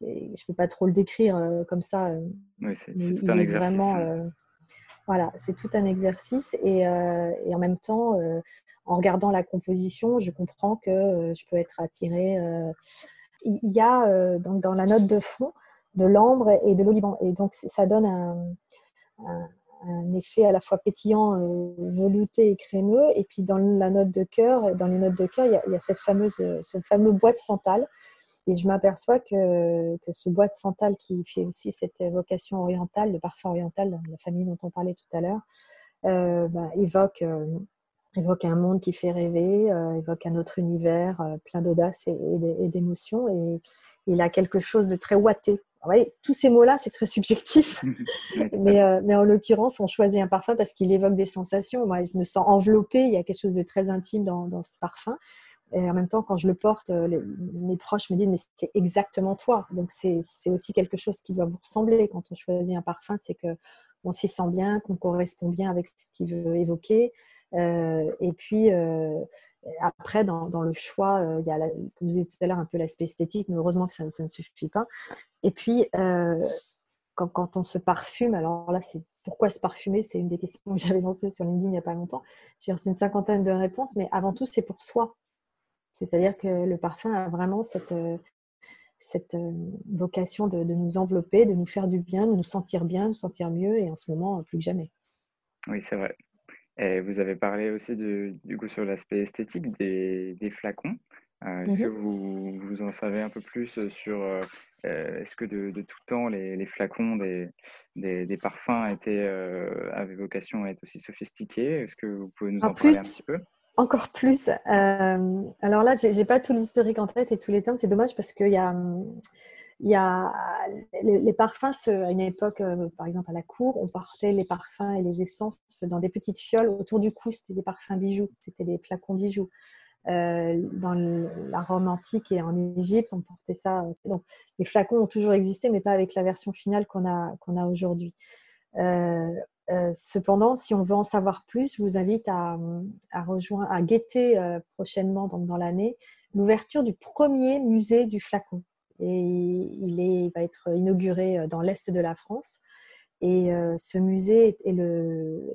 je ne peux pas trop le décrire euh, comme ça. Euh, oui, c'est tout un exercice. Vraiment, euh, voilà, c'est tout un exercice et, et en même temps, en regardant la composition, je comprends que je peux être attirée. il y a donc dans la note de fond de l'ambre et de l'oliban et donc ça donne un, un, effet à la fois pétillant, velouté et crémeux. Et puis dans la note de cœur, dans les notes de cœur, il y y a cette fameuse, ce fameux bois de santal et je m'aperçois que, que, ce bois de santal qui fait aussi cette vocation orientale, le parfum oriental, la famille dont on parlait tout à l'heure, euh, bah, évoque, euh, évoque un monde qui fait rêver, euh, évoque un autre univers plein d'audace et, d'émotions. Et, il a quelque chose de très ouaté. tous ces mots-là, c'est très subjectif. mais, mais, en l'occurrence, on choisit un parfum parce qu'il évoque des sensations. Moi, je me sens enveloppée. Il y a quelque chose de très intime dans, dans ce parfum. Et en même temps, quand je le porte, mes proches me disent, mais c'est exactement toi. Donc, c'est aussi quelque chose qui doit vous ressembler quand on choisit un parfum, c'est qu'on s'y sent bien, qu'on correspond bien avec ce qu'il veut évoquer. et puis, après, dans, le choix, il y a, vous disiez tout à l'heure, un peu l'aspect esthétique, mais heureusement que ça, ne suffit pas. Et puis, quand, quand, on se parfume, alors là, c'est pourquoi se parfumer? C'est une des questions que j'avais lancées sur LinkedIn il n'y a pas longtemps. J'ai reçu une cinquantaine de réponses, mais avant tout, c'est pour soi. C'est-à-dire que le parfum a vraiment cette, cette vocation de, de, nous envelopper, de nous faire du bien, de nous sentir bien, de nous sentir mieux, et en ce moment, plus que jamais. Oui, c'est vrai. Et vous avez parlé aussi de, du coup sur l'aspect esthétique des, des flacons. Euh, est-ce que mmh vous, vous, en savez un peu plus sur euh, est-ce que de, de, tout temps les, les flacons des, des, des, parfums étaient, euh, avaient vocation à être aussi sophistiqués? Est-ce que vous pouvez nous en, parler un petit peu? Encore plus. alors là, j'ai pas tout l'historique en tête et tous les termes. C'est dommage parce qu'il y a y a les, parfums, à une époque, euh, par exemple à la cour, on portait les parfums et les essences dans des petites fioles autour du cou. C'était des parfums bijoux, c'était des flacons bijoux. Euh, dans la Rome antique et en Égypte, on portait ça. Donc, les flacons ont toujours existé, mais pas avec la version finale qu'on a, qu'on a aujourd'hui. Euh, cependant, si on veut en savoir plus, je vous invite à, rejoindre, à guetter prochainement, donc dans l'année, l'ouverture du premier musée du flacon. Et il, va être inauguré euh, dans l'est de la France. Et euh, ce musée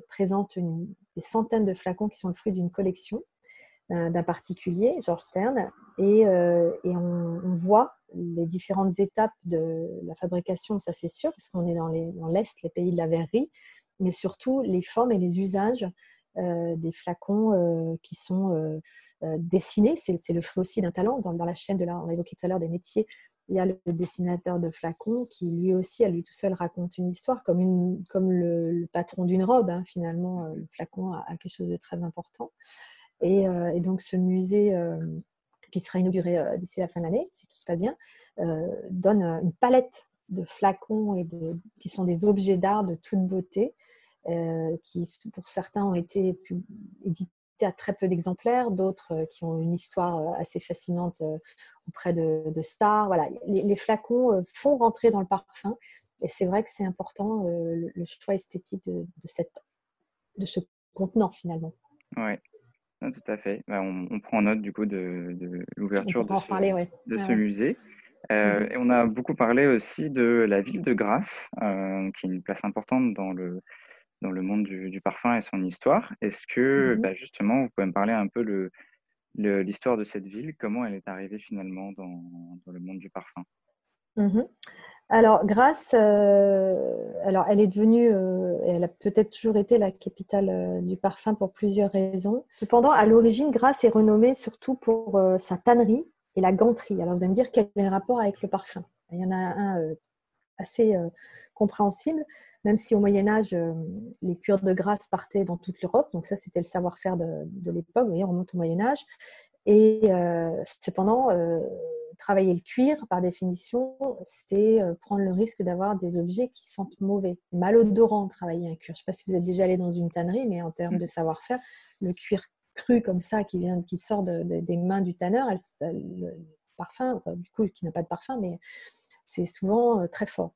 présente des centaines de flacons qui sont le fruit d'une collection d'un particulier, George Stern, euh, et on, voit les différentes étapes de la fabrication, ça c'est sûr, parce qu'on est dans l'Est, les, pays de la verrerie, mais surtout les formes et les usages des flacons qui sont dessinés. C'est le fruit aussi d'un talent. Dans, la chaîne de la, on a évoqué tout à l'heure des métiers il y a le dessinateur de flacons qui lui aussi, à lui tout seul, raconte une histoire, comme, une, comme le, patron d'une robe. Hein, finalement, euh, le flacon a, quelque chose de très important. Et, euh, donc, ce musée euh, qui sera inauguré d'ici la fin de l'année, si tout se passe bien, donne une palette de flacons et de, qui sont des objets d'art de toute beauté. qui pour certains ont été édités à très peu d'exemplaires, d'autres euh, qui ont une histoire euh, assez fascinante euh, auprès de, stars. Voilà, les, flacons font rentrer dans le parfum et c'est vrai que c'est important le, choix esthétique de, cette, de ce contenant finalement. Oui, tout à fait. Bah, on, prend note du coup de, l'ouverture de, ce, de ce musée. Et on a beaucoup parlé aussi de la ville de Grasse, qui est une place importante dans le, dans le monde du, parfum et son histoire. Est-ce que mmh bah, justement, vous pouvez me parler un peu le, l'histoire de cette ville, comment elle est arrivée finalement dans, dans le monde du parfum? Mmh Alors, Grasse, euh, alors elle est devenue, euh, elle a peut-être toujours été la capitale euh, du parfum pour plusieurs raisons. Cependant, à l'origine, Grasse est renommée surtout pour sa tannerie et la ganterie. Alors, vous allez me dire quel est le rapport avec le parfum? Il y en a un assez compréhensible, même si au Moyen Âge, euh, les cuirs de grâce partaient dans toute l'Europe. Donc ça, c'était le savoir-faire de, l'époque. Vous voyez, on remonte au Moyen Âge. Et euh, cependant, euh, travailler le cuir, par définition, c'est prendre le risque d'avoir des objets qui sentent mauvais. Malodorant, travailler un cuir. Je ne sais pas si vous êtes déjà allé dans une tannerie, mais en termes mm. de savoir-faire, le cuir cru comme ça, qui, vient, qui sort des mains du tanneur, le parfum, du coup, qui n'a pas de parfum, mais c'est souvent très fort.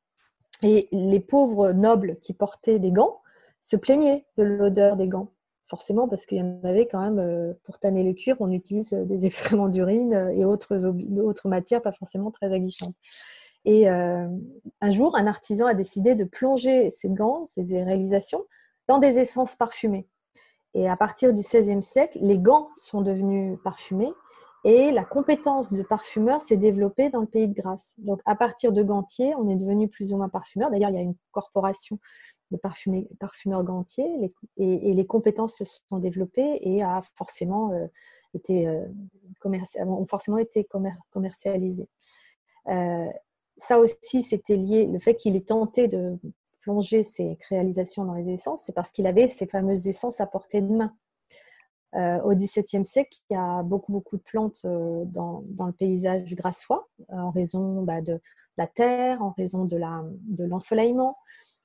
Et les pauvres nobles qui portaient des gants se plaignaient de l'odeur des gants, forcément parce qu'il y en avait quand même, euh, pour tanner le cuir, on utilise des excréments d'urine euh, et autres, matières pas forcément très aguichantes. Et euh, un jour, un artisan a décidé de plonger ses gants, ses réalisations, dans des essences parfumées. Et à partir du XVIe siècle, les gants sont devenus parfumés et la compétence de parfumeur s'est développée dans le pays de Grasse. Donc, à partir de Gantier, on est devenu plus ou moins parfumeur. D'ailleurs, il y a une corporation de parfumeurs gantiers et, les compétences se sont développées et euh, euh, ont forcément été commercialisées. Euh, ça aussi, c'était lié, le fait qu'il ait tenté de plonger ses réalisations dans les essences, c'est parce qu'il avait ces fameuses essences à portée de main. Euh, au XVIIe siècle, il y a beaucoup, beaucoup de plantes euh, dans, le paysage grassois, euh, en raison bah, de la terre, en raison de l'ensoleillement,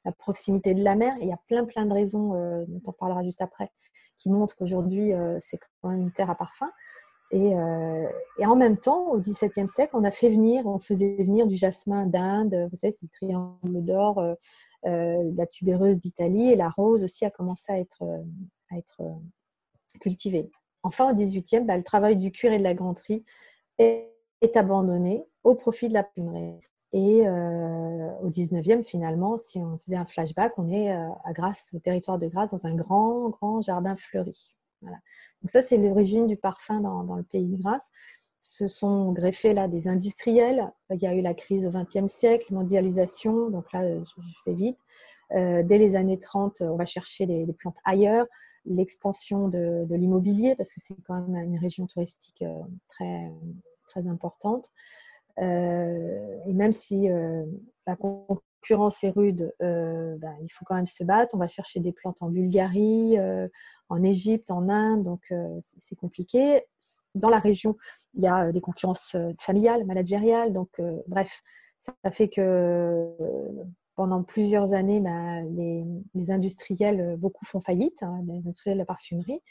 la, proximité de la mer. il y a plein, plein de raisons, dont on parlera juste après, qui montrent qu'aujourd'hui, c'est quand même une terre à parfum. Et, en même temps, au XVIIe siècle, on a fait venir, on faisait venir du jasmin d'Inde, vous savez, c'est le triangle d'or, la tubéreuse d'Italie, et la rose aussi a commencé à être, cultivée. Enfin, au XVIIIe, bah, le travail du cuir et de la granderie est, abandonné au profit de la plumerie. Et euh, au 19e, finalement, si on faisait un flashback, on est euh, à Grasse, au territoire de Grasse, dans un grand, grand jardin fleuri. Donc ça, c'est l'origine du parfum dans, le pays de Grasse. Ce sont greffés là des industriels. Il y a eu la crise au 20e siècle, mondialisation. Donc là, je, fais vite. Euh, dès les années 30, on va chercher des, plantes ailleurs. L'expansion de, l'immobilier, parce que c'est quand même une région touristique très, très importante. Euh, et même si euh, la concurrence est rude, euh, ben, il faut quand même se battre. On va chercher des plantes en Bulgarie, en Égypte, en Inde, donc c'est compliqué. Dans la région, il y a des concurrences familiales, managériales, donc bref, ça fait que pendant plusieurs années, ben, les, industriels, beaucoup font faillite, hein, les industriels de la parfumerie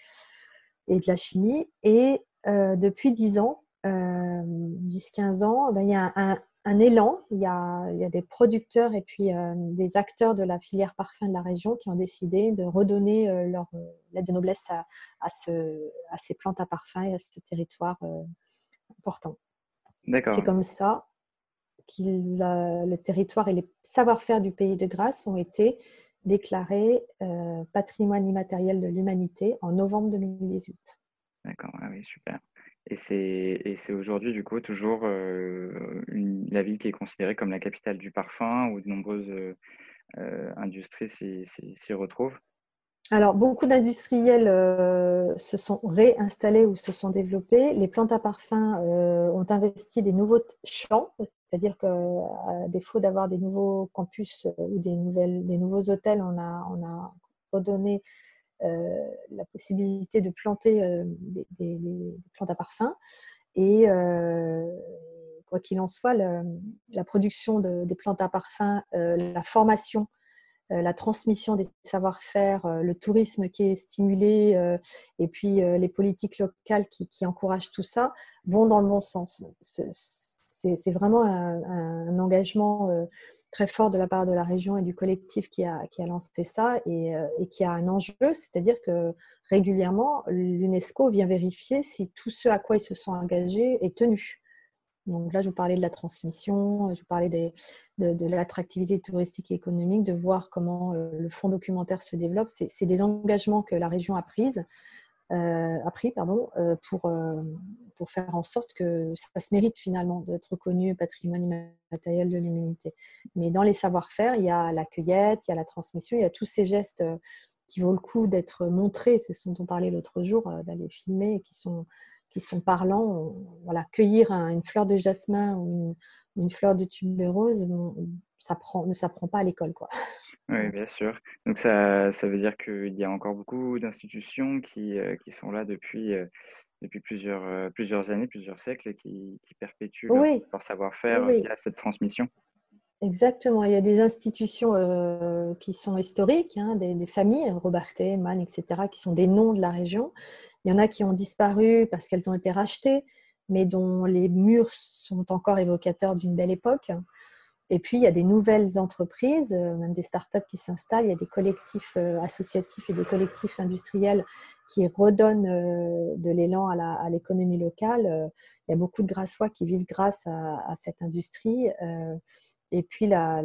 et de la chimie. Et depuis dix ans, 10-15 euh, ans, ben, il y a un, élan. Il y, a, il y, a, des producteurs et puis euh, des acteurs de la filière parfum de la région qui ont décidé de redonner euh, leur l'aide de noblesse à, à, ce, à, ces plantes à parfum et à ce territoire important. C'est comme ça que le territoire et les savoir-faire du pays de Grasse ont été déclarés patrimoine immatériel de l'humanité en novembre 2018. D'accord, ah oui, super. Et c'est aujourd'hui, du coup, toujours la ville qui est considérée comme la capitale du parfum, où de nombreuses industries s'y retrouvent. Alors, beaucoup d'industriels se sont réinstallés ou se sont développés. Les plantes à parfum ont investi des nouveaux champs, c'est-à-dire qu'à défaut d'avoir des nouveaux campus ou des, nouvelles, des nouveaux hôtels, on a, on a redonné la possibilité de planter euh, des, plantes à parfum. Et euh, quoi qu'il en soit, la production des plantes à parfum, la formation la transmission des savoir-faire, le tourisme qui est stimulé et puis les politiques locales qui, encouragent tout ça vont dans le bon sens. C'est vraiment un engagement très fort de la part de la région et du collectif qui a, lancé ça et, euh, et qui a un enjeu, c'est-à-dire que régulièrement, l'UNESCO vient vérifier si tout ce à quoi ils se sont engagés est tenu. Donc là, je vous parlais de la transmission, je vous parlais de, l'attractivité touristique et économique, de voir comment euh, le fonds documentaire se développe. C'est des engagements que la région a, euh, a pris pardon, pour, pour faire en sorte que ça se mérite finalement d'être reconnu patrimoine immatériel de l'humanité. Mais dans les savoir-faire, il y a la cueillette, il y a la transmission, il y a tous ces gestes euh, qui vaut le coup d'être montrés, c'est ce dont on parlait l'autre jour, euh, d'aller filmer, qui sont, qui sont parlants. Voilà, cueillir une fleur de jasmin ou une, fleur de tubéreuse, ça prend, ne s'apprend pas à l'école. quoi. Oui, bien sûr. Donc ça, ça veut dire qu'il y a encore beaucoup d'institutions qui, euh, qui sont là depuis, depuis plusieurs, euh, plusieurs années, plusieurs siècles et qui, qui perpétuent leur, savoir-faire via cette transmission. Exactement. Il y a des institutions euh, qui sont historiques, hein, des, familles, Robertet, Mann, etc., qui sont des noms de la région. Il y en a qui ont disparu parce qu'elles ont été rachetées, mais dont les murs sont encore évocateurs d'une belle époque. Et puis, il y a des nouvelles entreprises, euh, même des startups qui s'installent. Il y a des collectifs euh, associatifs et des collectifs industriels qui redonnent euh, de l'élan à l'économie locale. Il y a beaucoup de Grassois qui vivent grâce à, cette industrie. Et puis, la,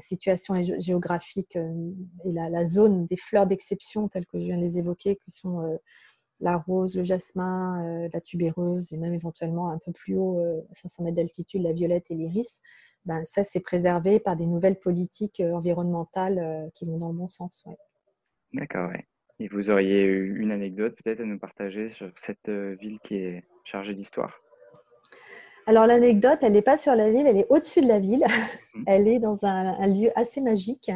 situation géographique et la, zone des fleurs d'exception, telles que je viens de les évoquer, qui sont la rose, le jasmin, la tubéreuse, et même éventuellement un peu plus haut, à 500 mètres d'altitude, la violette et l'iris. Ben, ça, c'est préservé par des nouvelles politiques euh, environnementales euh, qui vont dans le bon sens. D'accord, ouais. Et vous auriez une anecdote peut-être à nous partager sur cette euh, ville qui est chargée d'histoire? Alors l'anecdote, elle n'est pas sur la ville, elle est au-dessus de la ville. Mmh. Elle est dans un, lieu assez magique,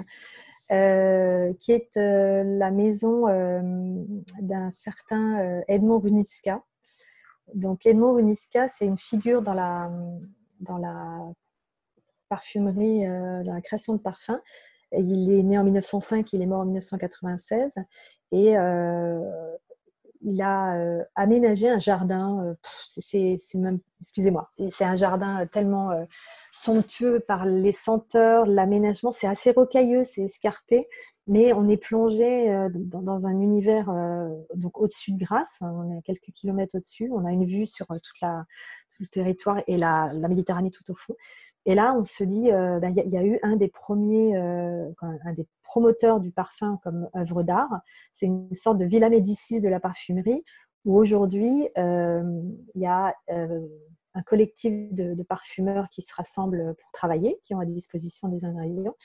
qui est la maison d'un certain Edmond Runiska. Donc Edmond Runiska, c'est une figure dans la, dans la parfumerie, euh, dans la création de parfums. Il est né en 1905, il est mort en 1996. Et euh, il a aménagé un jardin. c'est même, excusez-moi, c'est un jardin tellement somptueux par les senteurs, l'aménagement. C'est assez rocailleux, c'est escarpé, mais on est plongé dans, un univers donc au-dessus de Grasse. On est à quelques kilomètres au-dessus. On a une vue sur tout le territoire et la, la Méditerranée tout au fond. Et là, on se dit, euh, bah, il y, a eu un des premiers, euh, un des promoteurs du parfum comme œuvre d'art. C'est une sorte de Villa Médicis de la parfumerie, où aujourd'hui, euh, il y a un collectif de, parfumeurs qui se rassemblent pour travailler, qui ont à disposition des ingrédients,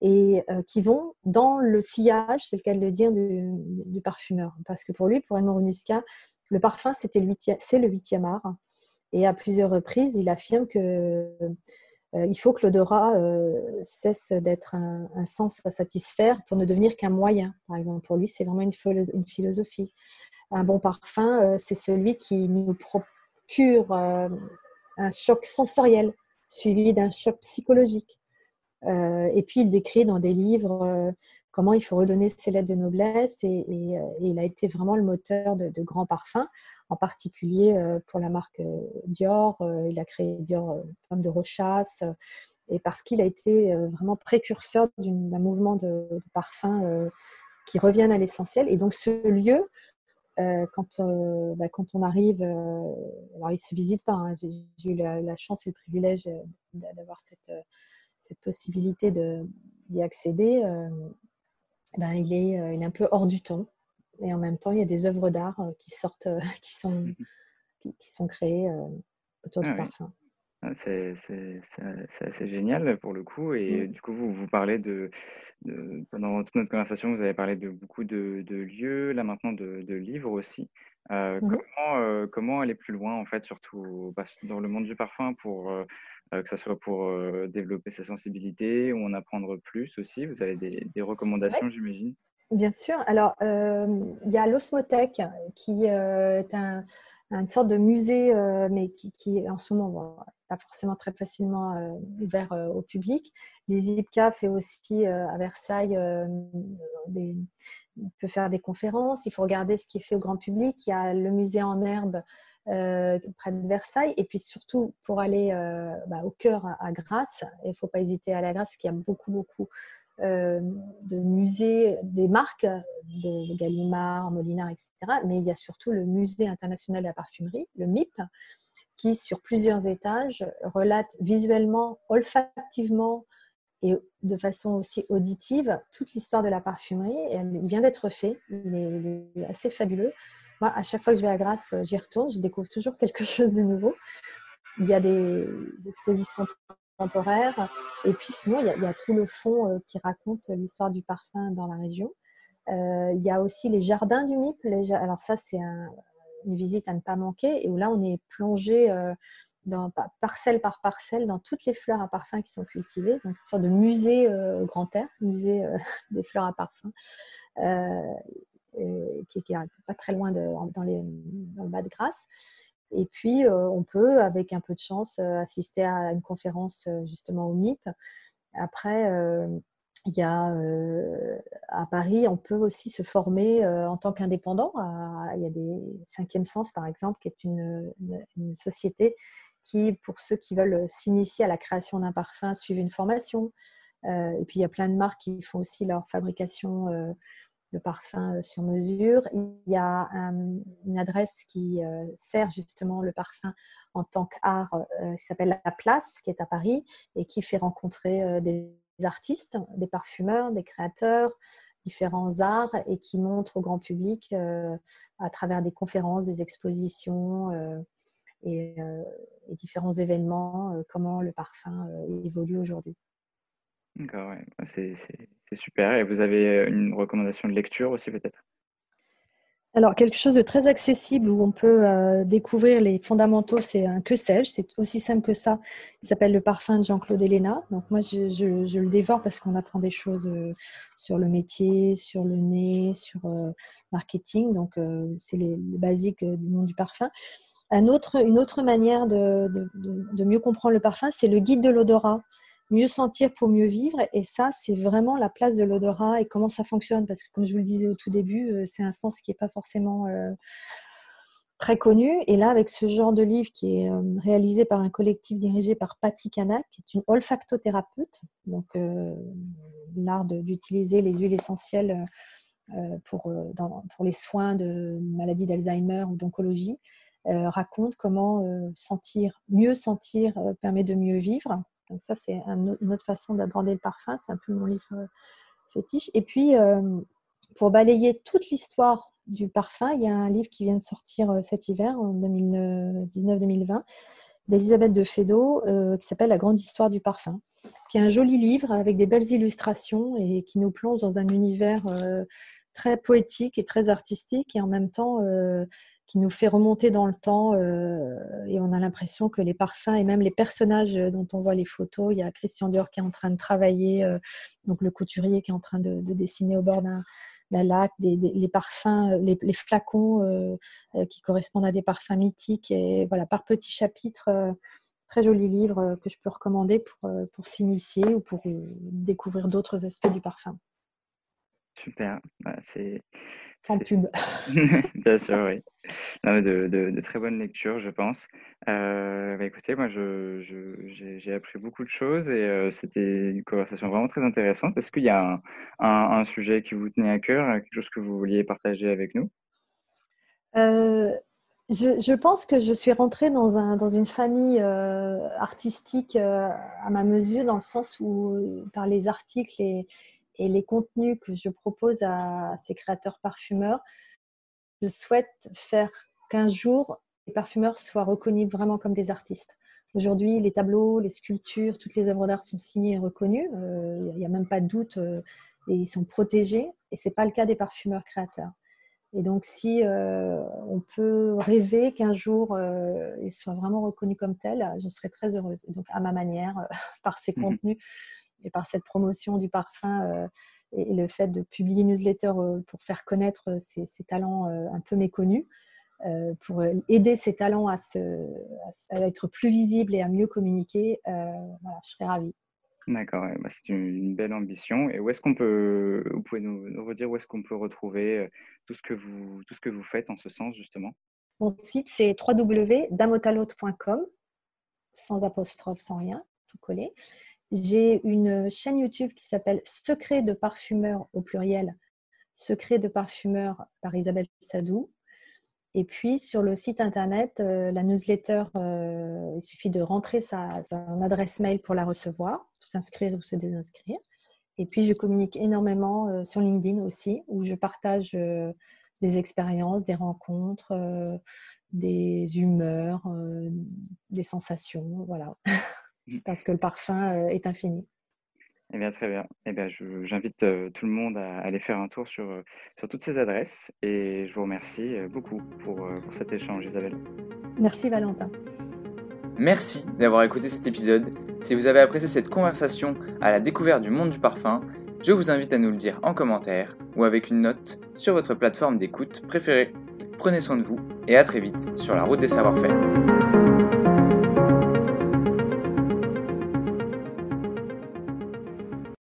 et qui vont dans le sillage, c'est le cas de le dire, du, parfumeur. Parce que pour lui, pour Edmond Runiska, le parfum, c'est le huitième art. Et à plusieurs reprises, il affirme que il faut que l'odorat euh, cesse d'être un, sens à satisfaire pour ne devenir qu'un moyen. Par exemple, pour lui, c'est vraiment une, philosophie. Un bon parfum, euh, c'est celui qui nous procure un choc sensoriel suivi d'un choc psychologique. et puis, il décrit dans des livres comment il faut redonner ses lettres de noblesse. Et, il a été vraiment le moteur de, grands parfums, en particulier pour la marque Dior. il a créé Dior Pomme de Rochas. et parce qu'il a été vraiment précurseur d'un mouvement de, parfums qui reviennent à l'essentiel. Et donc ce lieu, quand, bah, quand on arrive, alors il ne se visite pas, hein, j'ai eu la, chance et le privilège d'avoir cette, cette possibilité d'y accéder. Ben, il, est, euh, il est un peu hors du temps. Et en même temps, il y a des œuvres d'art euh, qui sortent, euh, qui sont, mmh qui, sont créées autour du ah parfum. Ah, c'est assez génial pour le coup. Et mmh. du coup, vous, vous parlez de, Pendant toute notre conversation, vous avez parlé de beaucoup de, lieux, là maintenant de, livres aussi. Mmh comment, comment aller plus loin, en fait, surtout bah, dans le monde du parfum, pour euh, que ce soit pour euh, développer sa sensibilité ou en apprendre plus aussi? Vous avez des, recommandations, j'imagine? Bien sûr. Alors, euh, il y a l'Osmothèque qui est un, une sorte de musée, mais qui, qui, en ce moment, pas forcément très facilement ouvert au public. Les IPCA fait aussi à Versailles des, on peut faire des conférences. Il faut regarder ce qui est fait au grand public. Il y a le musée en herbe euh, près de Versailles. Et puis surtout, pour aller euh, bah, au cœur à, Grasse, il ne faut pas hésiter à aller à Grasse, parce qu'il y a beaucoup, beaucoup euh, de musées, des marques de Gallimard, Molinard, etc. Mais il y a surtout le Musée international de la parfumerie, le MIP, qui, sur plusieurs étages, relate visuellement, olfactivement et de façon aussi auditive toute l'histoire de la parfumerie. Et il vient d'être fait, il est assez fabuleux à chaque fois que je vais à Grasse, euh, j'y retourne, je découvre toujours quelque chose de nouveau. Il y a des expositions temporaires. Et puis sinon, il y a, tout le fond euh, qui raconte l'histoire du parfum dans la région. Euh, il y a aussi les jardins du MIP. alors ça, c'est une visite à ne pas manquer. Et où là, on est plongé parcelle par parcelle dans toutes les fleurs à parfum qui sont cultivées. Donc une sorte de musée au grand air, musée des fleurs à parfum qui, est pas très loin dans, les, le bas de Grasse. Et puis, euh, on peut, avec un peu de chance, euh, assister à une conférence euh, justement au MIP. Après, il y a à Paris, on peut aussi se former en tant qu'indépendant. Il y a des Cinquième Sens, par exemple, qui est une, société qui, pour ceux qui veulent s'initier à la création d'un parfum, suivent une formation. et puis, il y a plein de marques qui font aussi leur fabrication de parfum euh, sur mesure. Il y a une adresse qui euh, sert justement le parfum en tant qu'art, euh, qui s'appelle La Place, qui est à Paris et qui fait rencontrer des artistes, des parfumeurs, des créateurs, différents arts et qui montre au grand public à travers des conférences, des expositions et, et, différents événements comment le parfum évolue aujourd'hui. D'accord, ouais. Bah, c'est super. Et vous avez euh, une recommandation de lecture aussi peut-être? Alors, quelque chose de très accessible où on peut euh, découvrir les fondamentaux, c'est un que sais-je, c'est aussi simple que ça. Il s'appelle Le parfum de Jean-Claude Elena. Donc, moi, je, le dévore parce qu'on apprend des choses euh, sur le métier, sur le nez, sur le marketing. Donc, c'est les, basiques du monde du parfum. Une autre manière de, mieux comprendre le parfum, c'est le guide de l'odorat mieux sentir pour mieux vivre. Et ça, c'est vraiment la place de l'odorat et comment ça fonctionne. Parce que comme je vous le disais au tout début, euh, c'est un sens qui n'est pas forcément euh, très connu. Et là, avec ce genre de livre qui est euh, réalisé par un collectif dirigé par Patty Kanak, qui est une olfactothérapeute, donc l'art d'utiliser les huiles essentielles pour les soins de maladies d'Alzheimer ou d'oncologie. Raconte comment sentir, mieux sentir permet de mieux vivre donc ça, c'est une autre façon d'aborder le parfum. C'est un peu mon livre euh, fétiche. Et puis, euh, pour balayer toute l'histoire du parfum, il y a un livre qui vient de sortir euh, cet hiver, en 2019-2020, d'Elisabeth de Fédot, qui s'appelle La grande histoire du parfum, qui est un joli livre avec des belles illustrations et qui nous plonge dans un univers très poétique et très artistique et en même temps qui nous fait remonter dans le temps euh, et on a l'impression que les parfums et même les personnages dont on voit les photos, il y a Christian Dior qui est en train de travailler, euh, donc le couturier qui est en train de, dessiner au bord d'un lac, des, les parfums, les, flacons euh, qui correspondent à des parfums mythiques et voilà par petits chapitres. Très joli livre que je peux recommander pour, pour s'initier ou pour découvrir d'autres aspects du parfum. Super, bah, c'est sans pub. Bien sûr, oui. de, très bonnes lectures, je pense. Euh, bah, écoutez, moi, j'ai appris beaucoup de choses et euh, c'était une conversation vraiment très intéressante. Est-ce qu'il y a un, sujet qui vous tenait à cœur, quelque chose que vous vouliez partager avec nous? Euh, je, pense que je suis rentrée dans, un, dans une famille artistique à ma mesure, dans le sens où, par les articles et et les contenus que je propose à ces créateurs parfumeurs, je souhaite faire qu'un jour, les parfumeurs soient reconnus vraiment comme des artistes. Aujourd'hui, les tableaux, les sculptures, toutes les œuvres d'art sont signées et reconnues. Euh, il n'y a même pas de doute euh, et ils sont protégés. Et ce n'est pas le cas des parfumeurs créateurs. Et donc, si euh, on peut rêver qu'un jour ils soient vraiment reconnus comme tels, je serais très heureuse. Et donc, à ma manière, par ces mmh contenus, et par cette promotion du parfum euh, et, le fait de publier une newsletter euh, pour faire connaître ces, talents euh, un peu méconnus, pour aider ces talents à, se, à, être plus visibles et à mieux communiquer, voilà, je serais ravie. D'accord, bah, c'est une, belle ambition. Et où est-ce qu'on peut, vous pouvez nous, redire où est-ce qu'on peut retrouver tout ce, que vous, tout ce que vous faites en ce sens, justement? Mon site, c'est www.damotalote.com, sans apostrophe, sans rien, tout collé. J'ai une chaîne YouTube qui s'appelle Secret de parfumeur au pluriel, Secret de parfumeur par Isabelle Sadou. Et puis sur le site internet, euh, la newsletter, euh, il suffit de rentrer sa, adresse mail pour la recevoir, s'inscrire ou se désinscrire. Et puis je communique énormément euh, sur LinkedIn aussi, où je partage des expériences, des rencontres, des humeurs, des sensations, voilà. Mmh. parce que le parfum euh, est infini. Eh bien, très bien. Eh bien, j'invite euh, tout le monde à aller faire un tour sur, euh, sur toutes ces adresses et je vous remercie beaucoup pour, pour cet échange, Isabelle. Merci, Valentin. Merci d'avoir écouté cet épisode. Si vous avez apprécié cette conversation à la découverte du monde du parfum, je vous invite à nous le dire en commentaire ou avec une note sur votre plateforme d'écoute préférée. Prenez soin de vous et à très vite sur la route des savoir-faire.